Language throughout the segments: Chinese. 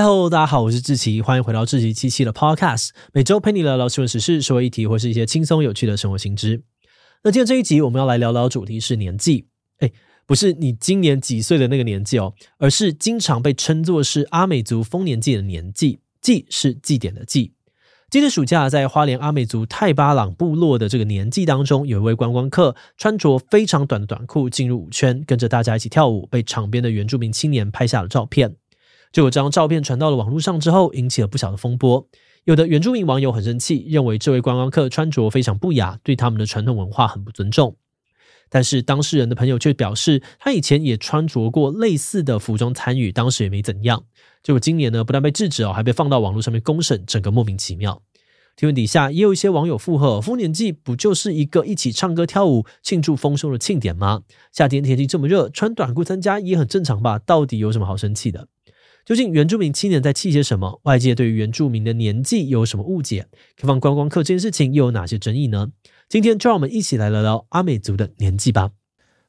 嗨喽，大家好，我是志奇，欢迎回到志奇七七的 Podcast，每周陪你聊聊新闻时事、社会议题或是一些轻松有趣的生活新知。那今天这一集我们要来聊聊主题是年纪，诶，不是你今年几岁的那个年纪哦，而是经常被称作是阿美族丰年祭的年纪，祭是祭典的祭。今年暑假在花莲阿美族泰巴朗部落的这个年纪当中，有一位观光客穿着非常短的短裤进入舞圈，跟着大家一起跳舞，被场边的原住民青年拍下了照片。就有张照片传到了网络上之后，引起了不小的风波。有的原住民网友很生气，认为这位观光客穿着非常不雅，对他们的传统文化很不尊重。但是当事人的朋友却表示，他以前也穿着过类似的服装参与，当时也没怎样。结果今年呢，不但被制止哦，还被放到网络上面公审，整个莫名其妙。听闻底下也有一些网友附和：丰年祭不就是一个一起唱歌跳舞庆祝丰收的庆典吗？夏天天气这么热，穿短裤参加也很正常吧？到底有什么好生气的？究竟原住民青年在气些什么？外界对于原住民的年纪有什么误解？开放观光客这件事情又有哪些争议呢？今天就让我们一起来聊聊阿美族的年纪吧。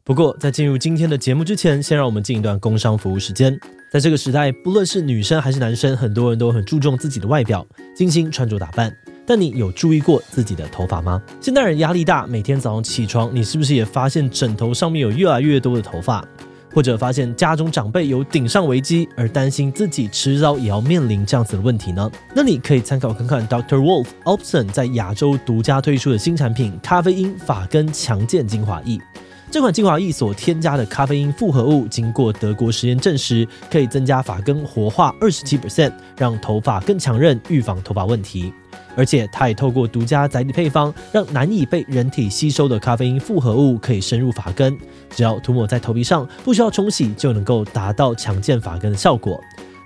不过在进入今天的节目之前，先让我们进一段工商服务时间。在这个时代，不论是女生还是男生，很多人都很注重自己的外表，精心穿着打扮。但你有注意过自己的头发吗？现代人压力大，每天早上起床，你是不是也发现枕头上面有越来越多的头发？或者发现家中长辈有顶上危机，而担心自己迟早也要面临这样子的问题呢？那你可以参考看看 Dr. Wolf Alpson 在亚洲独家推出的新产品——咖啡因发根强健精华液。这款精华液所添加的咖啡因复合物，经过德国实验证实，可以增加发根活化二十七 percent，让头发更强韧，预防头发问题。而且，它也透过独家载体配方，让难以被人体吸收的咖啡因复合物可以深入发根。只要涂抹在头皮上，不需要冲洗，就能够达到强健发根的效果。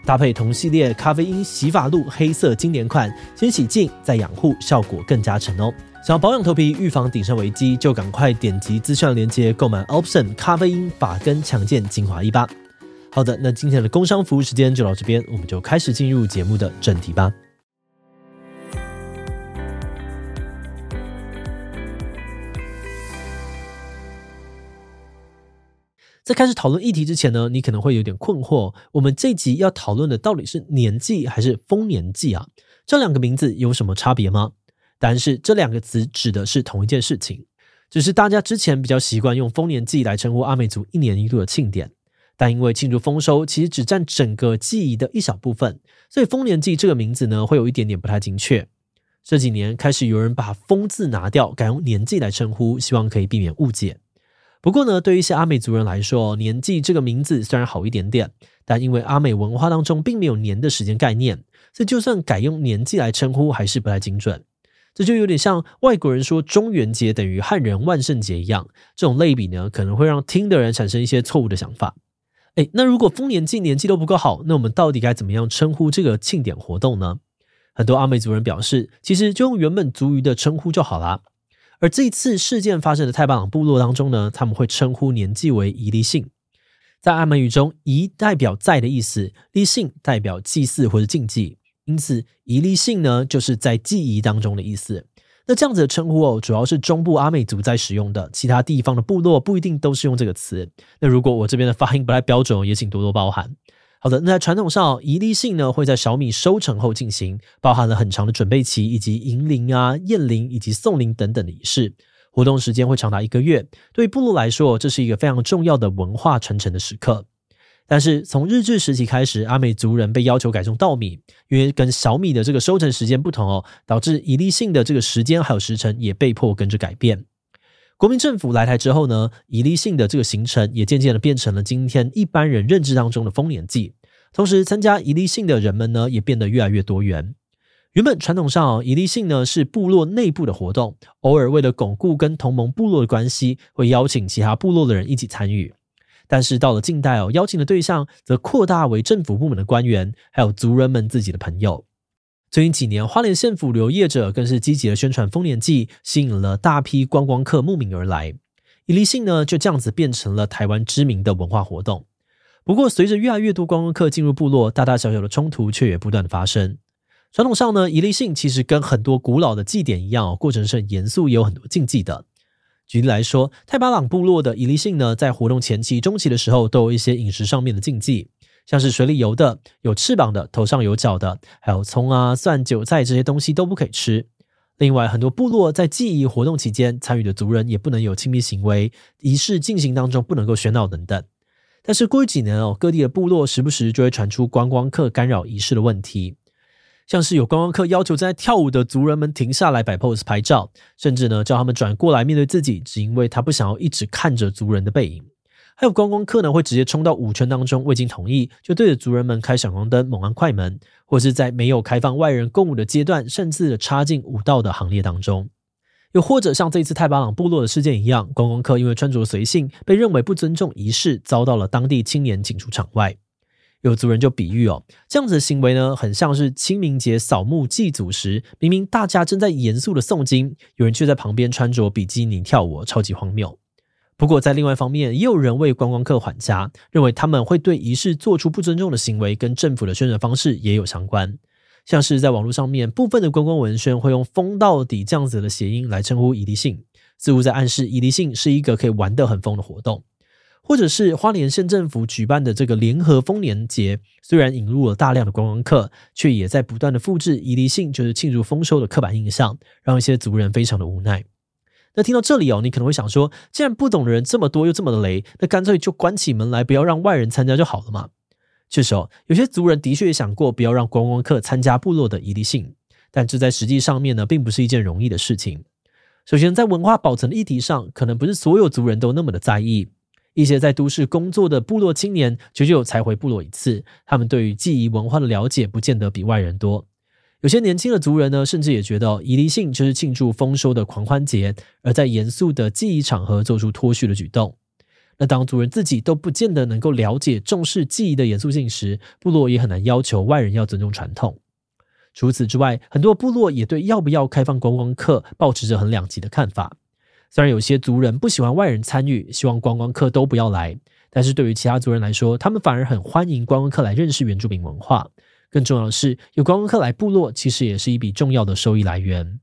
搭配同系列咖啡因洗发露黑色经典款，先洗净再养护，效果更加成哦。想要保养头皮，预防顶上危机，就赶快点击资讯链接购买 Option 咖啡因发根强健精华液吧。好的，那今天的工商服务时间就到这边，我们就开始进入节目的正题吧。在开始讨论议题之前呢，你可能会有点困惑：我们这集要讨论的到底是年祭还是丰年祭啊？这两个名字有什么差别吗？答案是这两个词指的是同一件事情，只是大家之前比较习惯用丰年祭来称呼阿美族一年一度的庆典，但因为庆祝丰收其实只占整个祭仪的一小部分，所以丰年祭这个名字呢会有一点点不太精确。这几年开始有人把“丰”字拿掉，改用“年祭”来称呼，希望可以避免误解。不过呢，对于一些阿美族人来说，年纪这个名字虽然好一点点，但因为阿美文化当中并没有年的时间概念，所以就算改用年纪来称呼，还是不太精准。这就有点像外国人说中元节等于汉人万圣节一样，这种类比呢，可能会让听的人产生一些错误的想法。诶，那如果丰年祭年纪都不够好，那我们到底该怎么样称呼这个庆典活动呢？很多阿美族人表示，其实就用原本族语的称呼就好啦。而这次事件发生的太巴朗部落当中呢，他们会称呼年纪为伊利信。在阿美语中，伊代表在的意思，利信代表祭祀或者禁忌，因此伊利信呢就是在祭仪当中的意思。那这样子的称呼哦，主要是中部阿美族在使用的，其他地方的部落不一定都是用这个词。那如果我这边的发音不太标准，也请多多包涵。好的，那在传统上，伊利信呢会在小米收成后进行，包含了很长的准备期，以及迎灵啊、验灵以及送灵等等的仪式。活动时间会长达一个月，对部落来说，这是一个非常重要的文化传承的时刻。但是从日治时期开始，阿美族人被要求改种稻米，因为跟小米的这个收成时间不同哦，导致伊利性的这个时间还有时辰也被迫跟着改变。国民政府来台之后呢，伊利性的这个行程也渐渐的变成了今天一般人认知当中的丰年祭。同时，参加伊利性的人们呢，也变得越来越多元。原本传统上，伊利性呢是部落内部的活动，偶尔为了巩固跟同盟部落的关系，会邀请其他部落的人一起参与。但是到了近代哦，邀请的对象则扩大为政府部门的官员，还有族人们自己的朋友。最近几年，花莲县府旅游业者更是积极的宣传丰年祭，吸引了大批观光客慕名而来。伊利信呢，就这样子变成了台湾知名的文化活动。不过，随着越来越多观光客进入部落，大大小小的冲突却也不断的发生。传统上呢，伊利信其实跟很多古老的祭典一样，过程是很严肃，也有很多禁忌的。举例来说，太巴朗部落的伊利信呢，在活动前期、中期的时候，都有一些饮食上面的禁忌。像是水里游的、有翅膀的、头上有角的，还有葱啊、蒜、韭菜这些东西都不可以吃。另外，很多部落在祭仪活动期间参与的族人也不能有亲密行为，仪式进行当中不能够喧闹等等。但是过去几年哦，各地的部落时不时就会传出观光客干扰仪式的问题，像是有观光客要求正在跳舞的族人们停下来摆 pose 拍照，甚至呢叫他们转过来面对自己，只因为他不想要一直看着族人的背影。还有观光客呢，会直接冲到舞圈当中，未经同意就对着族人们开闪光灯、猛按快门，或是在没有开放外人共舞的阶段，擅自的插进舞蹈的行列当中。又或者像这一次太巴朗部落的事件一样，观光客因为穿着随性，被认为不尊重仪式，遭到了当地青年请出场外。有族人就比喻哦，这样子的行为呢，很像是清明节扫墓祭祖时，明明大家正在严肃的诵经，有人却在旁边穿着比基尼跳舞，超级荒谬。不过，在另外一方面，也有人为观光客缓颊，认为他们会对仪式做出不尊重的行为，跟政府的宣传方式也有相关。像是在网络上面，部分的观光文宣会用“疯到底”这样子的谐音来称呼宜离性，似乎在暗示宜离性是一个可以玩得很疯的活动。或者是花莲县政府举办的这个联合丰年节，虽然引入了大量的观光客，却也在不断的复制宜离性就是庆祝丰收的刻板印象，让一些族人非常的无奈。那听到这里哦，你可能会想说，既然不懂的人这么多又这么的雷，那干脆就关起门来，不要让外人参加就好了嘛。确实哦，有些族人的确也想过不要让观光客参加部落的宜离性，但这在实际上面呢，并不是一件容易的事情。首先，在文化保存的议题上，可能不是所有族人都那么的在意。一些在都市工作的部落青年，久久才回部落一次，他们对于记忆文化的了解，不见得比外人多。有些年轻的族人呢，甚至也觉得宜离性就是庆祝丰收的狂欢节，而在严肃的祭仪场合做出脱序的举动。那当族人自己都不见得能够了解重视记忆的严肃性时，部落也很难要求外人要尊重传统。除此之外，很多部落也对要不要开放观光客抱持着很两极的看法。虽然有些族人不喜欢外人参与，希望观光客都不要来，但是对于其他族人来说，他们反而很欢迎观光客来认识原住民文化。更重要的是，有观光客来部落，其实也是一笔重要的收益来源。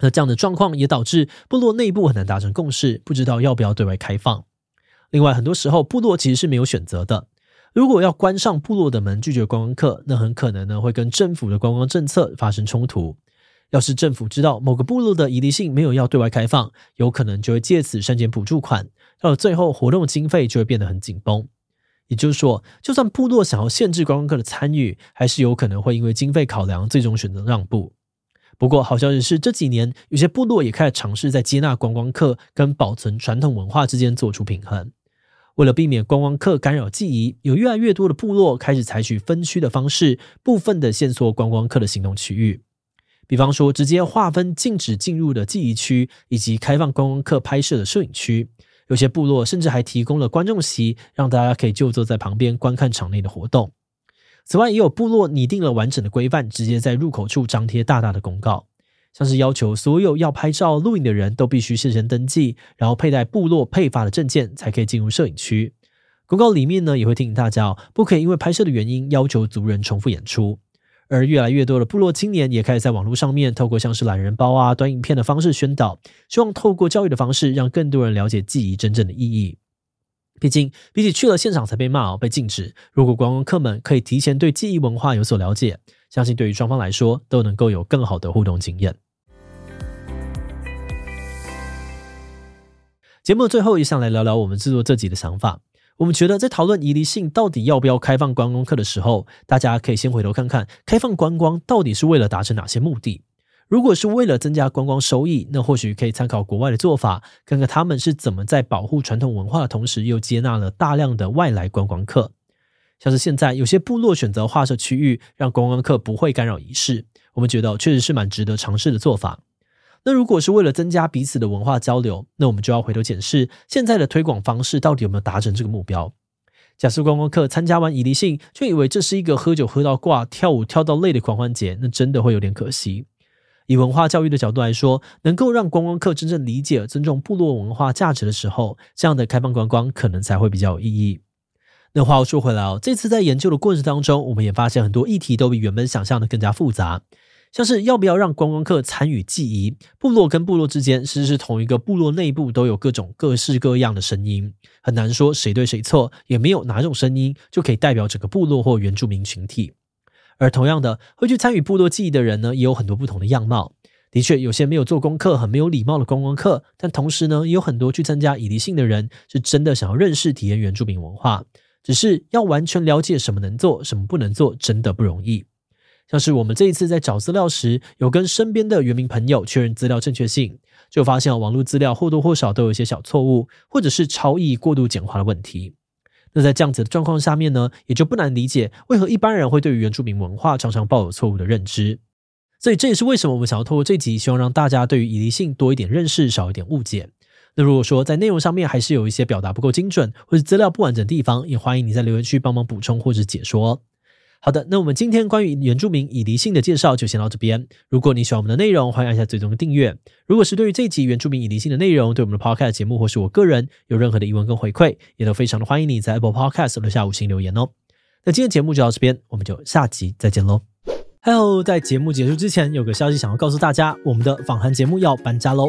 那这样的状况也导致部落内部很难达成共识，不知道要不要对外开放。另外，很多时候部落其实是没有选择的。如果要关上部落的门，拒绝观光客，那很可能呢会跟政府的观光政策发生冲突。要是政府知道某个部落的宜离性没有要对外开放，有可能就会借此删减补助款，到了最后活动经费就会变得很紧绷。也就是说，就算部落想要限制观光客的参与，还是有可能会因为经费考量，最终选择让步。不过，好消息是这几年有些部落也开始尝试在接纳观光客跟保存传统文化之间做出平衡。为了避免观光客干扰记忆，有越来越多的部落开始采取分区的方式，部分的限缩观光客的行动区域。比方说，直接划分禁止进入的记忆区，以及开放观光客拍摄的摄影区。有些部落甚至还提供了观众席，让大家可以就坐在旁边观看场内的活动。此外，也有部落拟定了完整的规范，直接在入口处张贴大大的公告，像是要求所有要拍照、录影的人都必须事先登记，然后佩戴部落配发的证件，才可以进入摄影区。公告里面呢，也会提醒大家，不可以因为拍摄的原因要求族人重复演出。而越来越多的部落青年也开始在网络上面，透过像是懒人包啊、短影片的方式宣导，希望透过教育的方式，让更多人了解祭仪真正的意义。毕竟，比起去了现场才被骂、被禁止，如果观光客们可以提前对祭仪文化有所了解，相信对于双方来说都能够有更好的互动经验。节目最后，也想来聊聊我们制作这集的想法。我们觉得，在讨论宜离性到底要不要开放观光客的时候，大家可以先回头看看，开放观光到底是为了达成哪些目的？如果是为了增加观光收益，那或许可以参考国外的做法，看看他们是怎么在保护传统文化的同时，又接纳了大量的外来观光客。像是现在有些部落选择划设区域，让观光客不会干扰仪式，我们觉得确实是蛮值得尝试的做法。那如果是为了增加彼此的文化交流，那我们就要回头检视现在的推广方式到底有没有达成这个目标。假设观光客参加完宜离性，就以为这是一个喝酒喝到挂、跳舞跳到累的狂欢节，那真的会有点可惜。以文化教育的角度来说，能够让观光客真正理解、尊重部落文化价值的时候，这样的开放观光可能才会比较有意义。那话又说回来哦，这次在研究的过程当中，我们也发现很多议题都比原本想象的更加复杂。像是要不要让观光客参与记忆，部落跟部落之间，其实是同一个部落内部都有各种各式各样的声音，很难说谁对谁错，也没有哪种声音就可以代表整个部落或原住民群体。而同样的，会去参与部落记忆的人呢，也有很多不同的样貌。的确，有些没有做功课、很没有礼貌的观光客，但同时呢，也有很多去参加以离性的人，是真的想要认识、体验原住民文化。只是要完全了解什么能做、什么不能做，真的不容易。像是我们这一次在找资料时，有跟身边的原民朋友确认资料正确性，就发现网络资料或多或少都有一些小错误，或者是超译、过度简化的问题。那在这样子的状况下面呢，也就不难理解为何一般人会对于原住民文化常常抱有错误的认知。所以这也是为什么我们想要透过这集，希望让大家对于以离性多一点认识，少一点误解。那如果说在内容上面还是有一些表达不够精准，或者资料不完整的地方，也欢迎你在留言区帮忙补充或者解说。好的，那我们今天关于原住民以离性的介绍就先到这边。如果你喜欢我们的内容，欢迎按下最终的订阅。如果是对于这集原住民以离性的内容，对我们的 Podcast 节目或是我个人有任何的疑问跟回馈，也都非常的欢迎你在 Apple Podcast 留下五星留言哦。那今天节目就到这边，我们就下集再见喽。Hello，在节目结束之前，有个消息想要告诉大家，我们的访谈节目要搬家喽。